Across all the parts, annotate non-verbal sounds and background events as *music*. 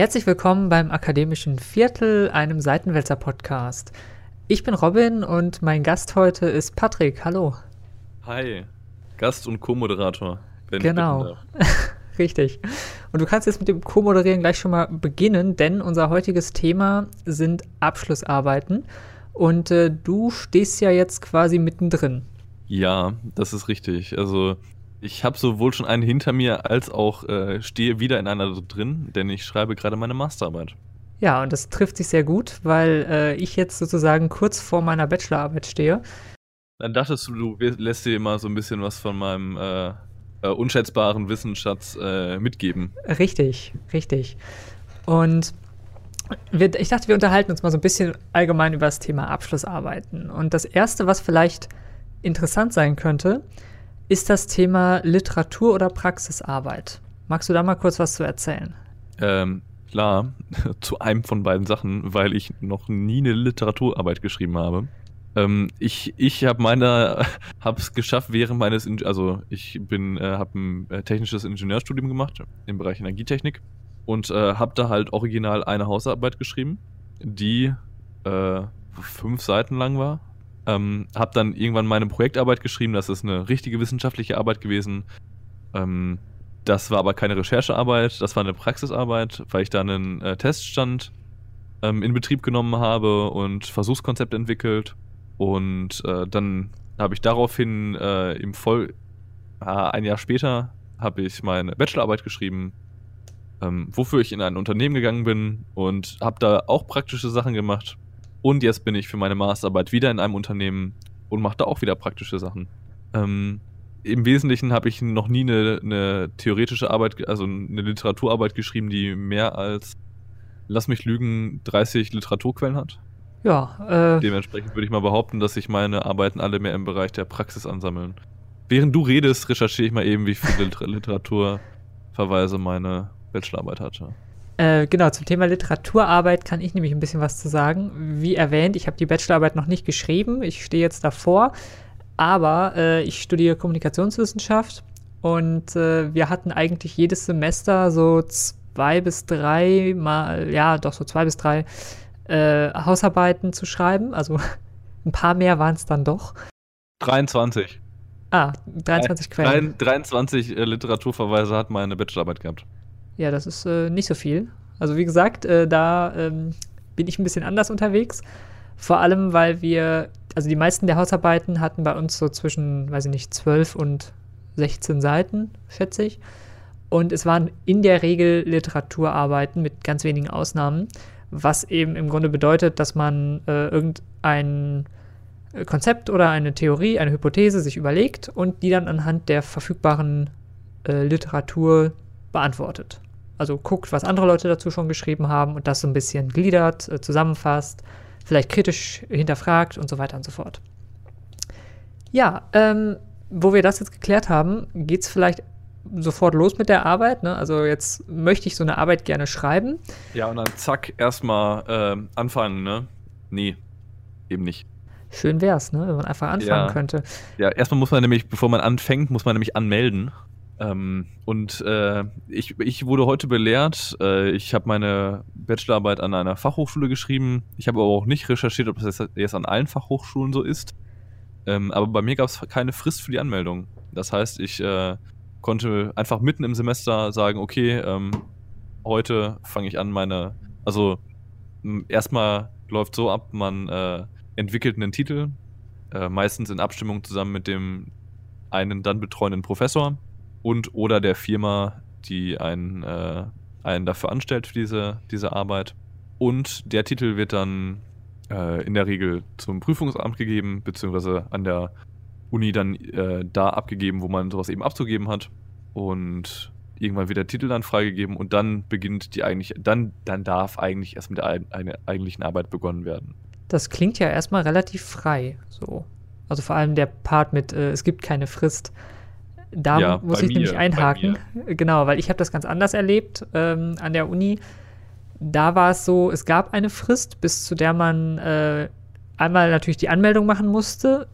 Herzlich willkommen beim Akademischen Viertel, einem Seitenwälzer-Podcast. Ich bin Robin und mein Gast heute ist Patrick. Hallo. Hi, Gast und Co-Moderator. Genau. *laughs* Richtig. Und du kannst jetzt mit dem Co-Moderieren gleich schon mal beginnen, denn unser heutiges Thema sind Abschlussarbeiten. Und äh, du stehst ja jetzt quasi mittendrin. Ja, das ist richtig. Also ich habe sowohl schon einen hinter mir als auch äh, stehe wieder in einer drin, denn ich schreibe gerade meine Masterarbeit. Ja, und das trifft sich sehr gut, weil äh, ich jetzt sozusagen kurz vor meiner Bachelorarbeit stehe. Dann dachtest du, du lässt dir immer so ein bisschen was von meinem äh, äh unschätzbaren Wissensschatz äh, mitgeben. Richtig, richtig. Und wir, ich dachte, wir unterhalten uns mal so ein bisschen allgemein über das Thema Abschlussarbeiten. Und das Erste, was vielleicht interessant sein könnte, ist das Thema Literatur oder Praxisarbeit. Magst du da mal kurz was zu erzählen? Ähm, klar, *laughs* zu einem von beiden Sachen, weil ich noch nie eine Literaturarbeit geschrieben habe. Ähm, ich ich habe meine, *laughs* habe es geschafft während meines, also ich bin, äh, habe ein äh, technisches Ingenieurstudium gemacht im Bereich Energietechnik und äh, habe da halt original eine Hausarbeit geschrieben, die äh, fünf Seiten lang war. Ähm, habe dann irgendwann meine Projektarbeit geschrieben, das ist eine richtige wissenschaftliche Arbeit gewesen. Ähm, das war aber keine Recherchearbeit, das war eine Praxisarbeit, weil ich da einen äh, Teststand ähm, in Betrieb genommen habe und Versuchskonzept entwickelt. Und äh, dann habe ich daraufhin äh, im Voll ein Jahr später habe ich meine Bachelorarbeit geschrieben ähm, wofür ich in ein Unternehmen gegangen bin und habe da auch praktische Sachen gemacht. Und jetzt bin ich für meine Masterarbeit wieder in einem Unternehmen und mache da auch wieder praktische Sachen. Ähm, Im Wesentlichen habe ich noch nie eine, eine, theoretische Arbeit, also eine Literaturarbeit geschrieben, die mehr als, lass mich lügen, 30 Literaturquellen hat. Ja. Äh, Dementsprechend würde ich mal behaupten, dass sich meine Arbeiten alle mehr im Bereich der Praxis ansammeln. Während du redest, recherchiere ich mal eben, wie viele Literaturverweise meine Bachelorarbeit hatte. Äh, genau, zum Thema Literaturarbeit kann ich nämlich ein bisschen was zu sagen. Wie erwähnt, ich habe die Bachelorarbeit noch nicht geschrieben, ich stehe jetzt davor, aber äh, ich studiere Kommunikationswissenschaft und äh, wir hatten eigentlich jedes Semester so zwei bis drei mal, ja, doch so zwei bis drei äh, Hausarbeiten zu schreiben. Also *laughs* ein paar mehr waren es dann doch. 23. Ah, 23 Quellen. 23 äh, Literaturverweise hat meine Bachelorarbeit gehabt. Ja, das ist äh, nicht so viel. Also wie gesagt, äh, da ähm, bin ich ein bisschen anders unterwegs. Vor allem, weil wir, also die meisten der Hausarbeiten hatten bei uns so zwischen, weiß ich nicht, 12 und 16 Seiten, schätze ich. Und es waren in der Regel Literaturarbeiten mit ganz wenigen Ausnahmen, was eben im Grunde bedeutet, dass man äh, irgendein Konzept oder eine Theorie, eine Hypothese sich überlegt und die dann anhand der verfügbaren äh, Literatur beantwortet. Also guckt, was andere Leute dazu schon geschrieben haben und das so ein bisschen gliedert, äh, zusammenfasst, vielleicht kritisch hinterfragt und so weiter und so fort. Ja, ähm, wo wir das jetzt geklärt haben, geht es vielleicht sofort los mit der Arbeit. Ne? Also jetzt möchte ich so eine Arbeit gerne schreiben. Ja, und dann zack, erstmal äh, anfangen, ne? Nee, eben nicht. Schön wär's, ne? Wenn man einfach anfangen ja. könnte. Ja, erstmal muss man nämlich, bevor man anfängt, muss man nämlich anmelden. Ähm, und äh, ich, ich wurde heute belehrt, äh, ich habe meine Bachelorarbeit an einer Fachhochschule geschrieben. Ich habe aber auch nicht recherchiert, ob das jetzt an allen Fachhochschulen so ist. Ähm, aber bei mir gab es keine Frist für die Anmeldung. Das heißt, ich äh, konnte einfach mitten im Semester sagen, okay, ähm, heute fange ich an, meine, also erstmal läuft so ab, man äh, entwickelt einen Titel, äh, meistens in Abstimmung zusammen mit dem einen dann betreuenden Professor und oder der Firma, die einen, äh, einen dafür anstellt für diese, diese Arbeit. Und der Titel wird dann äh, in der Regel zum Prüfungsamt gegeben, beziehungsweise an der Uni dann äh, da abgegeben, wo man sowas eben abzugeben hat. Und irgendwann wird der Titel dann freigegeben und dann beginnt die eigentlich, dann, dann darf eigentlich erst mit der eine, eigentlichen Arbeit begonnen werden. Das klingt ja erstmal relativ frei, so. Also vor allem der Part mit, äh, es gibt keine Frist da ja, muss ich mir, nämlich einhaken. Genau, weil ich habe das ganz anders erlebt ähm, an der Uni. Da war es so, es gab eine Frist, bis zu der man äh, einmal natürlich die Anmeldung machen musste,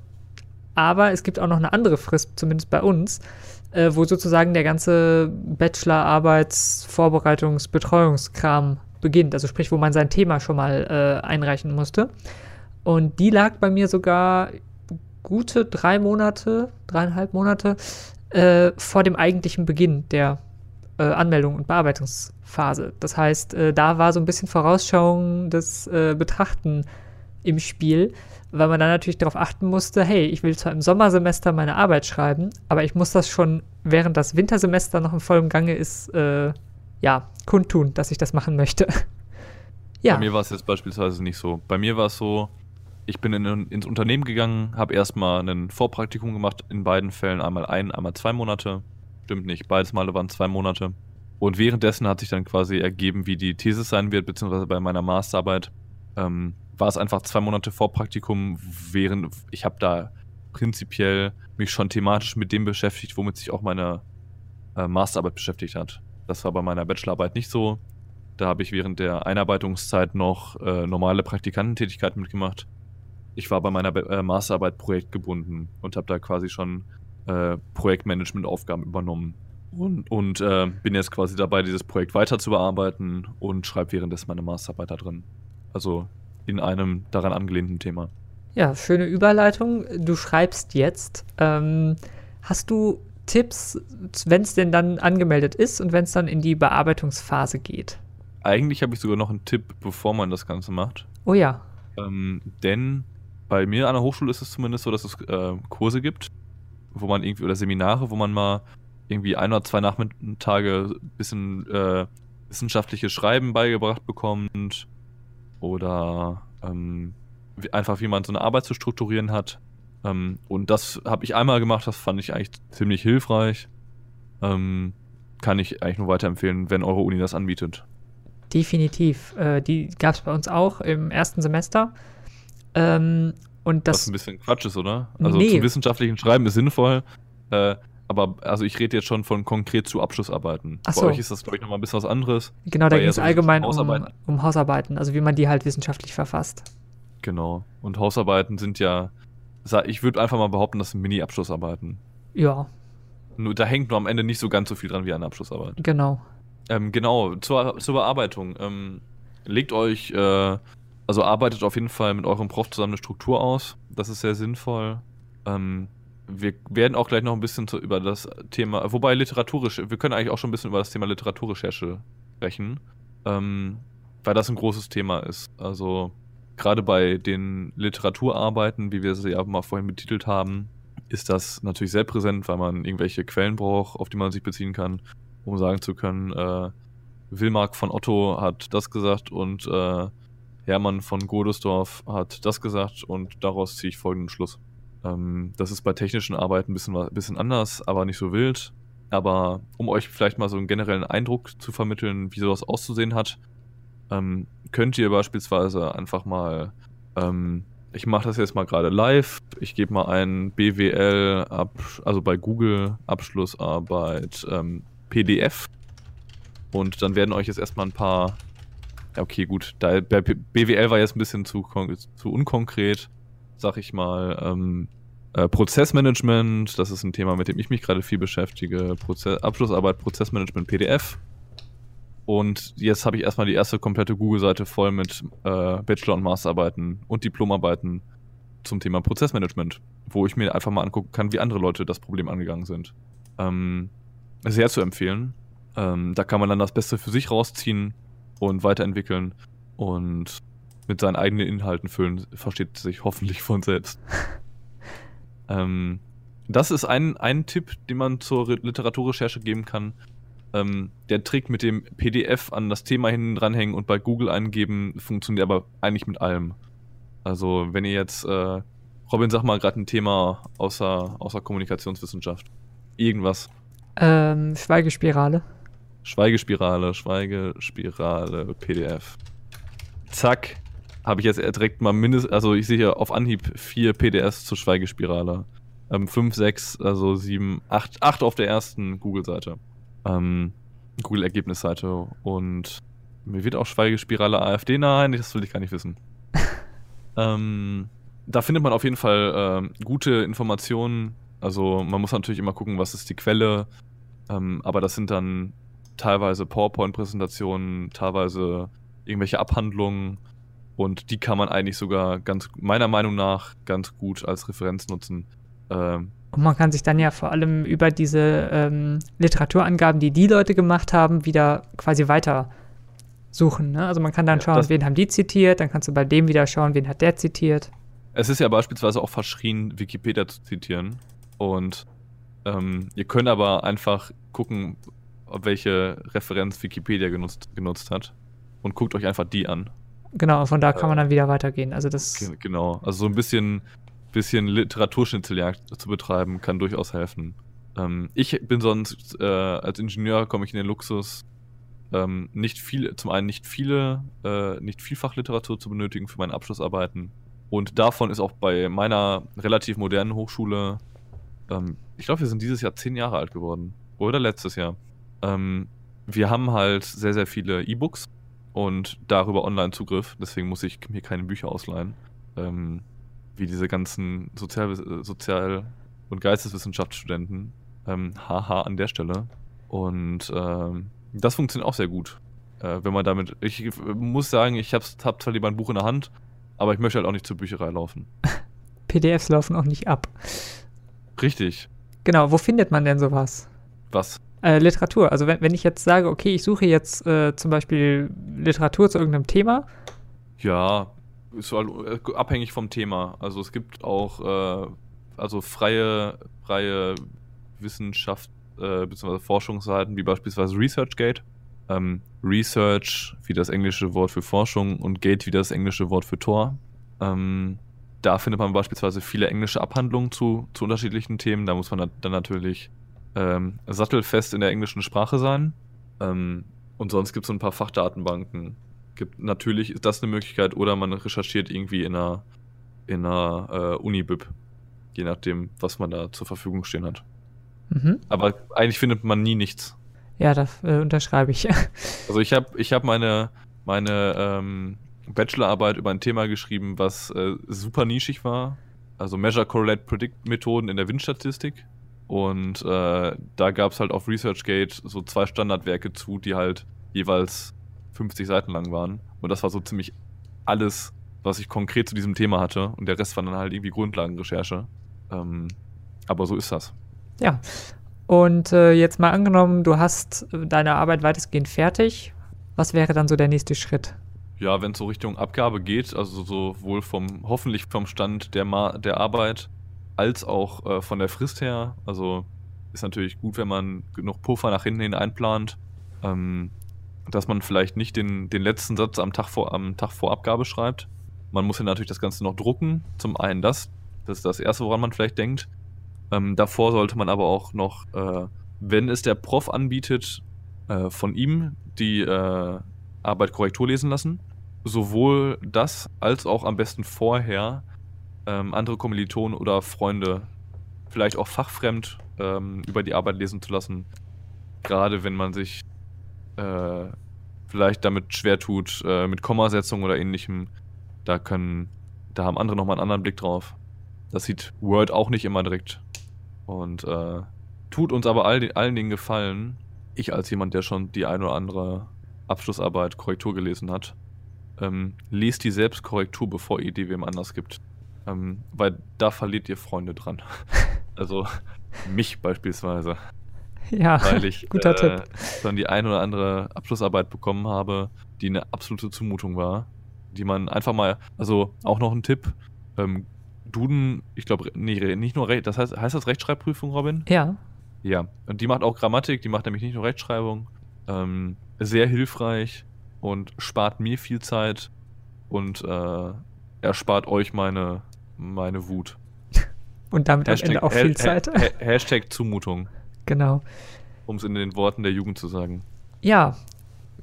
aber es gibt auch noch eine andere Frist, zumindest bei uns, äh, wo sozusagen der ganze Bachelor-Arbeits-, Vorbereitungs-, Betreuungskram beginnt. Also sprich, wo man sein Thema schon mal äh, einreichen musste. Und die lag bei mir sogar gute drei Monate, dreieinhalb Monate äh, vor dem eigentlichen Beginn der äh, Anmeldung und Bearbeitungsphase. Das heißt, äh, da war so ein bisschen Vorausschauung des äh, Betrachten im Spiel, weil man dann natürlich darauf achten musste, hey, ich will zwar im Sommersemester meine Arbeit schreiben, aber ich muss das schon, während das Wintersemester noch im vollen Gange ist, äh, ja, kundtun, dass ich das machen möchte. *laughs* ja. Bei mir war es jetzt beispielsweise nicht so. Bei mir war es so, ich bin in, ins Unternehmen gegangen, habe erstmal ein Vorpraktikum gemacht, in beiden Fällen einmal ein, einmal zwei Monate. Stimmt nicht, beides Male waren zwei Monate. Und währenddessen hat sich dann quasi ergeben, wie die Thesis sein wird, beziehungsweise bei meiner Masterarbeit ähm, war es einfach zwei Monate Vorpraktikum, während ich habe da prinzipiell mich schon thematisch mit dem beschäftigt, womit sich auch meine äh, Masterarbeit beschäftigt hat. Das war bei meiner Bachelorarbeit nicht so. Da habe ich während der Einarbeitungszeit noch äh, normale Praktikantentätigkeiten mitgemacht ich war bei meiner äh, Masterarbeit projektgebunden und habe da quasi schon äh, Projektmanagement-Aufgaben übernommen. Und, und äh, bin jetzt quasi dabei, dieses Projekt weiter zu bearbeiten und schreibe währenddessen meine Masterarbeit da drin. Also in einem daran angelehnten Thema. Ja, schöne Überleitung. Du schreibst jetzt. Ähm, hast du Tipps, wenn es denn dann angemeldet ist und wenn es dann in die Bearbeitungsphase geht? Eigentlich habe ich sogar noch einen Tipp, bevor man das Ganze macht. Oh ja. Ähm, denn bei mir an der Hochschule ist es zumindest so, dass es äh, Kurse gibt, wo man irgendwie, oder Seminare, wo man mal irgendwie ein oder zwei Nachmittage ein bisschen äh, wissenschaftliches Schreiben beigebracht bekommt oder ähm, wie, einfach wie man so eine Arbeit zu strukturieren hat. Ähm, und das habe ich einmal gemacht, das fand ich eigentlich ziemlich hilfreich. Ähm, kann ich eigentlich nur weiterempfehlen, wenn eure Uni das anbietet. Definitiv. Äh, die gab es bei uns auch im ersten Semester. Ähm, und das Was ein bisschen Quatsch ist, oder? Also nee. zum wissenschaftlichen Schreiben ist sinnvoll, äh, aber also ich rede jetzt schon von konkret zu Abschlussarbeiten. Ach so. Bei euch ist das, glaube ich, nochmal ein bisschen was anderes. Genau, da geht es allgemein um Hausarbeiten. um Hausarbeiten, also wie man die halt wissenschaftlich verfasst. Genau. Und Hausarbeiten sind ja, ich würde einfach mal behaupten, das sind Mini-Abschlussarbeiten. Ja. Nur, da hängt nur am Ende nicht so ganz so viel dran wie eine Abschlussarbeit. Genau. Ähm, genau, zur, zur Bearbeitung. Ähm, legt euch äh, also arbeitet auf jeden Fall mit eurem Prof zusammen eine Struktur aus. Das ist sehr sinnvoll. Ähm, wir werden auch gleich noch ein bisschen zu, über das Thema, wobei literaturisch, wir können eigentlich auch schon ein bisschen über das Thema Literaturrecherche sprechen, ähm, weil das ein großes Thema ist. Also gerade bei den Literaturarbeiten, wie wir sie ja mal vorhin betitelt haben, ist das natürlich sehr präsent, weil man irgendwelche Quellen braucht, auf die man sich beziehen kann, um sagen zu können, äh, Wilmark von Otto hat das gesagt und äh, Hermann von Godesdorf hat das gesagt und daraus ziehe ich folgenden Schluss. Ähm, das ist bei technischen Arbeiten ein bisschen, bisschen anders, aber nicht so wild. Aber um euch vielleicht mal so einen generellen Eindruck zu vermitteln, wie sowas auszusehen hat, ähm, könnt ihr beispielsweise einfach mal, ähm, ich mache das jetzt mal gerade live, ich gebe mal ein BWL, ab, also bei Google Abschlussarbeit ähm, PDF und dann werden euch jetzt erstmal ein paar okay, gut. Da, BWL war jetzt ein bisschen zu, zu unkonkret, sag ich mal. Ähm, äh, Prozessmanagement, das ist ein Thema, mit dem ich mich gerade viel beschäftige. Proze Abschlussarbeit, Prozessmanagement, PDF. Und jetzt habe ich erstmal die erste komplette Google-Seite voll mit äh, Bachelor- und Masterarbeiten und Diplomarbeiten zum Thema Prozessmanagement, wo ich mir einfach mal angucken kann, wie andere Leute das Problem angegangen sind. Ähm, sehr zu empfehlen. Ähm, da kann man dann das Beste für sich rausziehen und weiterentwickeln und mit seinen eigenen Inhalten füllen, versteht sich hoffentlich von selbst. *laughs* ähm, das ist ein, ein Tipp, den man zur Literaturrecherche geben kann. Ähm, der Trick mit dem PDF an das Thema hinten dranhängen und bei Google eingeben funktioniert aber eigentlich mit allem. Also, wenn ihr jetzt, äh, Robin, sag mal gerade ein Thema außer, außer Kommunikationswissenschaft. Irgendwas. Ähm, Schweigespirale. Schweigespirale, Schweigespirale, PDF. Zack. Habe ich jetzt direkt mal mindestens, also ich sehe hier auf Anhieb vier PDFs zur Schweigespirale. Ähm, fünf, sechs, also sieben, acht, acht auf der ersten Google-Seite. Ähm, Google-Ergebnisseite. Und mir wird auch Schweigespirale AfD nahe, das will ich gar nicht wissen. *laughs* ähm, da findet man auf jeden Fall äh, gute Informationen. Also man muss natürlich immer gucken, was ist die Quelle. Ähm, aber das sind dann teilweise PowerPoint-Präsentationen, teilweise irgendwelche Abhandlungen. Und die kann man eigentlich sogar ganz, meiner Meinung nach, ganz gut als Referenz nutzen. Ähm, und man kann sich dann ja vor allem über diese ähm, Literaturangaben, die die Leute gemacht haben, wieder quasi weiter suchen. Ne? Also man kann dann ja, schauen, wen haben die zitiert, dann kannst du bei dem wieder schauen, wen hat der zitiert. Es ist ja beispielsweise auch verschrien, Wikipedia zu zitieren. Und ähm, ihr könnt aber einfach gucken, welche Referenz Wikipedia genutzt, genutzt hat. Und guckt euch einfach die an. Genau, von da kann man dann wieder weitergehen. Also das genau, also so ein bisschen, bisschen Literaturschnitzeljagd zu betreiben, kann durchaus helfen. Ähm, ich bin sonst, äh, als Ingenieur komme ich in den Luxus, ähm, nicht viel, zum einen nicht viele, äh, nicht Vielfachliteratur zu benötigen für meine Abschlussarbeiten. Und davon ist auch bei meiner relativ modernen Hochschule, ähm, ich glaube, wir sind dieses Jahr zehn Jahre alt geworden. Oder letztes Jahr. Ähm, wir haben halt sehr, sehr viele E-Books und darüber Online-Zugriff. Deswegen muss ich mir keine Bücher ausleihen. Ähm, wie diese ganzen Sozial-, Sozial und Geisteswissenschaftsstudenten. Ähm, haha an der Stelle. Und ähm, das funktioniert auch sehr gut. Äh, wenn man damit. Ich muss sagen, ich habe hab zwar lieber ein Buch in der Hand, aber ich möchte halt auch nicht zur Bücherei laufen. *laughs* PDFs laufen auch nicht ab. Richtig. Genau, wo findet man denn sowas? Was? Äh, Literatur. Also wenn, wenn ich jetzt sage, okay, ich suche jetzt äh, zum Beispiel Literatur zu irgendeinem Thema. Ja, ist halt abhängig vom Thema. Also es gibt auch äh, also freie, freie Wissenschaft äh, bzw. Forschungsseiten wie beispielsweise ResearchGate. Ähm, Research wie das englische Wort für Forschung und Gate wie das englische Wort für Tor. Ähm, da findet man beispielsweise viele englische Abhandlungen zu, zu unterschiedlichen Themen. Da muss man dann natürlich ähm, sattelfest in der englischen Sprache sein. Ähm, und sonst gibt es so ein paar Fachdatenbanken. Gibt, natürlich ist das eine Möglichkeit oder man recherchiert irgendwie in einer, in einer äh, Unibib. Je nachdem, was man da zur Verfügung stehen hat. Mhm. Aber eigentlich findet man nie nichts. Ja, das äh, unterschreibe ich. *laughs* also ich habe ich hab meine, meine ähm, Bachelorarbeit über ein Thema geschrieben, was äh, super nischig war. Also Measure, Correlate, Predict Methoden in der Windstatistik. Und äh, da gab es halt auf ResearchGate so zwei Standardwerke zu, die halt jeweils 50 Seiten lang waren. Und das war so ziemlich alles, was ich konkret zu diesem Thema hatte. Und der Rest war dann halt irgendwie Grundlagenrecherche. Ähm, aber so ist das. Ja. Und äh, jetzt mal angenommen, du hast deine Arbeit weitestgehend fertig. Was wäre dann so der nächste Schritt? Ja, wenn es so Richtung Abgabe geht, also sowohl vom, hoffentlich vom Stand der, Ma der Arbeit als auch äh, von der Frist her. Also ist natürlich gut, wenn man genug Puffer nach hinten hin einplant, ähm, dass man vielleicht nicht den, den letzten Satz am Tag, vor, am Tag vor Abgabe schreibt. Man muss ja natürlich das Ganze noch drucken. Zum einen das, das ist das Erste, woran man vielleicht denkt. Ähm, davor sollte man aber auch noch, äh, wenn es der Prof anbietet, äh, von ihm die äh, Arbeit Korrektur lesen lassen. Sowohl das als auch am besten vorher ähm, andere Kommilitonen oder Freunde, vielleicht auch fachfremd, ähm, über die Arbeit lesen zu lassen. Gerade wenn man sich äh, vielleicht damit schwer tut, äh, mit Kommasetzung oder ähnlichem. Da können, da haben andere nochmal einen anderen Blick drauf. Das sieht Word auch nicht immer direkt. Und äh, tut uns aber all, allen Dingen gefallen. Ich als jemand, der schon die ein oder andere Abschlussarbeit Korrektur gelesen hat, ähm, lest die selbst Korrektur, bevor ihr die wem anders gibt. Ähm, weil da verliert ihr Freunde dran. *laughs* also mich beispielsweise. Ja, weil ich guter äh, Tipp. dann die ein oder andere Abschlussarbeit bekommen habe, die eine absolute Zumutung war, die man einfach mal, also auch noch ein Tipp, ähm, Duden, ich glaube, nee, nicht nur, das heißt, heißt das Rechtschreibprüfung, Robin? Ja. Ja, und die macht auch Grammatik, die macht nämlich nicht nur Rechtschreibung. Ähm, sehr hilfreich und spart mir viel Zeit und äh, erspart euch meine meine Wut. Und damit Hashtag, am Ende auch viel Zeit. Ha Hashtag Zumutung. Genau. Um es in den Worten der Jugend zu sagen. Ja,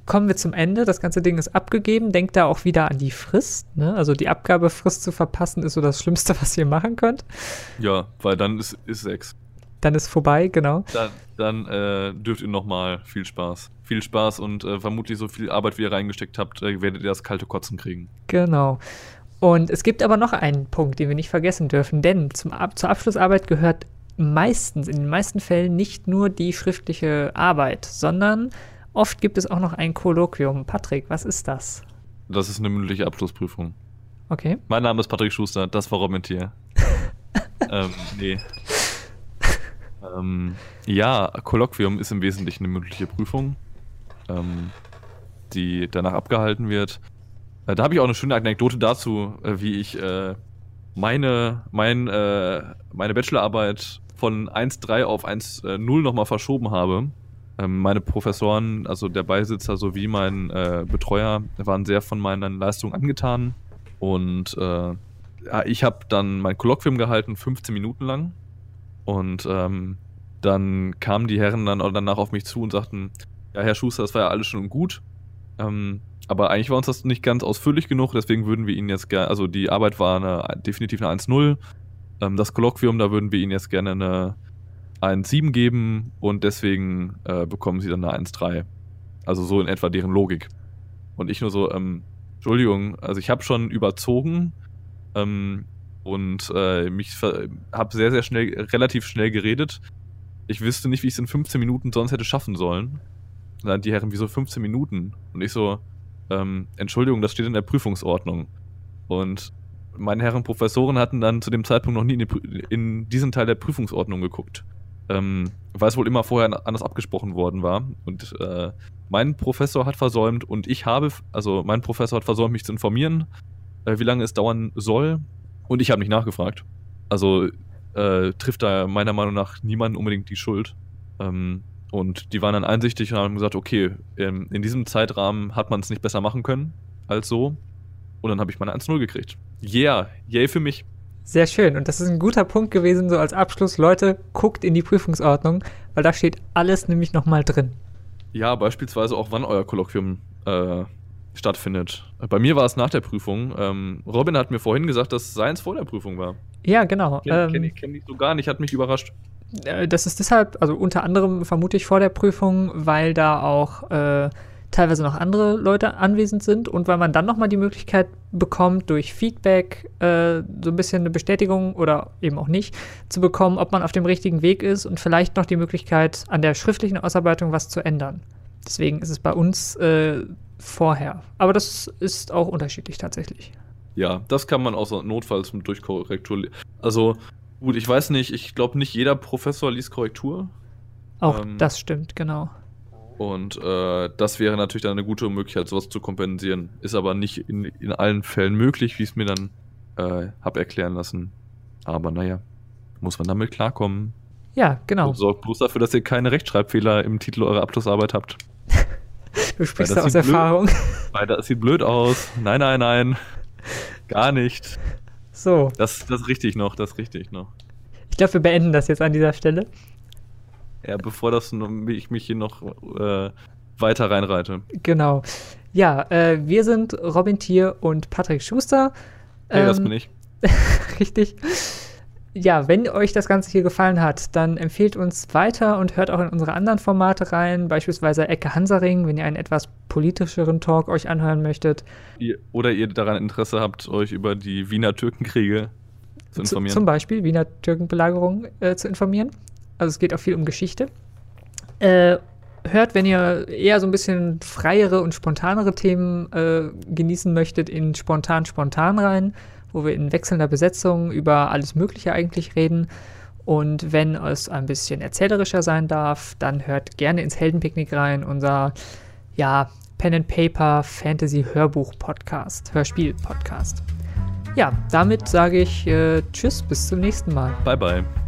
kommen wir zum Ende. Das ganze Ding ist abgegeben. Denkt da auch wieder an die Frist. Ne? Also die Abgabefrist zu verpassen ist so das Schlimmste, *laughs* was ihr machen könnt. Ja, weil dann ist, ist sechs. Dann ist vorbei, genau. Dann, dann äh, dürft ihr nochmal viel Spaß. Viel Spaß und äh, vermutlich so viel Arbeit, wie ihr reingesteckt habt, äh, werdet ihr das kalte Kotzen kriegen. Genau. Und es gibt aber noch einen Punkt, den wir nicht vergessen dürfen, denn zum Ab zur Abschlussarbeit gehört meistens, in den meisten Fällen nicht nur die schriftliche Arbeit, sondern oft gibt es auch noch ein Kolloquium. Patrick, was ist das? Das ist eine mündliche Abschlussprüfung. Okay. Mein Name ist Patrick Schuster, das war Robin Tier. *laughs* ähm, nee. ähm, ja, Kolloquium ist im Wesentlichen eine mündliche Prüfung, ähm, die danach abgehalten wird. Äh, da habe ich auch eine schöne Anekdote dazu, äh, wie ich äh, meine, mein, äh, meine Bachelorarbeit von 1.3 auf 1.0 nochmal verschoben habe. Ähm, meine Professoren, also der Beisitzer sowie mein äh, Betreuer, waren sehr von meinen Leistungen angetan. Und äh, ich habe dann mein Kolloquium gehalten, 15 Minuten lang. Und ähm, dann kamen die Herren dann danach auf mich zu und sagten, ja, Herr Schuster, das war ja alles schon gut. Ähm, aber eigentlich war uns das nicht ganz ausführlich genug, deswegen würden wir Ihnen jetzt gerne, also die Arbeit war eine, definitiv eine 1-0. Ähm, das Kolloquium, da würden wir Ihnen jetzt gerne eine 1-7 geben und deswegen äh, bekommen Sie dann eine 1-3. Also so in etwa deren Logik. Und ich nur so, ähm, Entschuldigung, also ich habe schon überzogen ähm, und äh, mich habe sehr, sehr schnell, relativ schnell geredet. Ich wüsste nicht, wie ich es in 15 Minuten sonst hätte schaffen sollen. Und dann die Herren, wieso 15 Minuten? Und ich so, ähm, Entschuldigung, das steht in der Prüfungsordnung. Und meine Herren Professoren hatten dann zu dem Zeitpunkt noch nie in, die, in diesen Teil der Prüfungsordnung geguckt. Ähm, weil es wohl immer vorher anders abgesprochen worden war. Und äh, mein Professor hat versäumt und ich habe, also mein Professor hat versäumt, mich zu informieren, äh, wie lange es dauern soll. Und ich habe nicht nachgefragt. Also äh, trifft da meiner Meinung nach niemand unbedingt die Schuld. Ähm, und die waren dann einsichtig und haben gesagt, okay, in, in diesem Zeitrahmen hat man es nicht besser machen können als so. Und dann habe ich meine 1-0 gekriegt. Yeah, yay für mich. Sehr schön. Und das ist ein guter Punkt gewesen, so als Abschluss. Leute, guckt in die Prüfungsordnung, weil da steht alles nämlich nochmal drin. Ja, beispielsweise auch, wann euer Kolloquium äh, stattfindet. Bei mir war es nach der Prüfung. Ähm, Robin hat mir vorhin gesagt, dass seins vor der Prüfung war. Ja, genau. Kenne ähm, kenn ich, kenn ich so gar nicht, hat mich überrascht. Äh, das ist deshalb, also unter anderem vermute ich vor der Prüfung, weil da auch äh, teilweise noch andere Leute anwesend sind und weil man dann nochmal die Möglichkeit bekommt, durch Feedback äh, so ein bisschen eine Bestätigung oder eben auch nicht zu bekommen, ob man auf dem richtigen Weg ist und vielleicht noch die Möglichkeit, an der schriftlichen Ausarbeitung was zu ändern. Deswegen ist es bei uns äh, vorher. Aber das ist auch unterschiedlich tatsächlich. Ja, das kann man außer notfalls durch Korrektur. Also Gut, ich weiß nicht, ich glaube nicht jeder Professor liest Korrektur. Auch ähm, das stimmt, genau. Und äh, das wäre natürlich dann eine gute Möglichkeit, sowas zu kompensieren. Ist aber nicht in, in allen Fällen möglich, wie ich es mir dann äh, habe erklären lassen. Aber naja, muss man damit klarkommen. Ja, genau. Und sorgt bloß dafür, dass ihr keine Rechtschreibfehler im Titel eurer Abschlussarbeit habt. *laughs* du sprichst da aus Erfahrung. Blöd, weil das sieht blöd aus. Nein, nein, nein. Gar nicht. So. Das, das richtig noch, das richtig noch. Ich glaube, wir beenden das jetzt an dieser Stelle. Ja, bevor das ich mich hier noch äh, weiter reinreite. Genau. Ja, äh, wir sind Robin Thier und Patrick Schuster. Hey, ähm, das bin ich. *laughs* richtig ja, wenn euch das Ganze hier gefallen hat, dann empfehlt uns weiter und hört auch in unsere anderen Formate rein, beispielsweise Ecke Hansaring, wenn ihr einen etwas politischeren Talk euch anhören möchtet. Oder ihr daran Interesse habt, euch über die Wiener Türkenkriege zu informieren. Z zum Beispiel Wiener Türkenbelagerung äh, zu informieren. Also es geht auch viel um Geschichte. Äh, hört, wenn ihr eher so ein bisschen freiere und spontanere Themen äh, genießen möchtet, in Spontan Spontan rein wo wir in wechselnder Besetzung über alles Mögliche eigentlich reden. Und wenn es ein bisschen erzählerischer sein darf, dann hört gerne ins Heldenpicknick rein, unser ja, Pen and Paper Fantasy Hörbuch Podcast, Hörspiel Podcast. Ja, damit sage ich äh, Tschüss, bis zum nächsten Mal. Bye bye.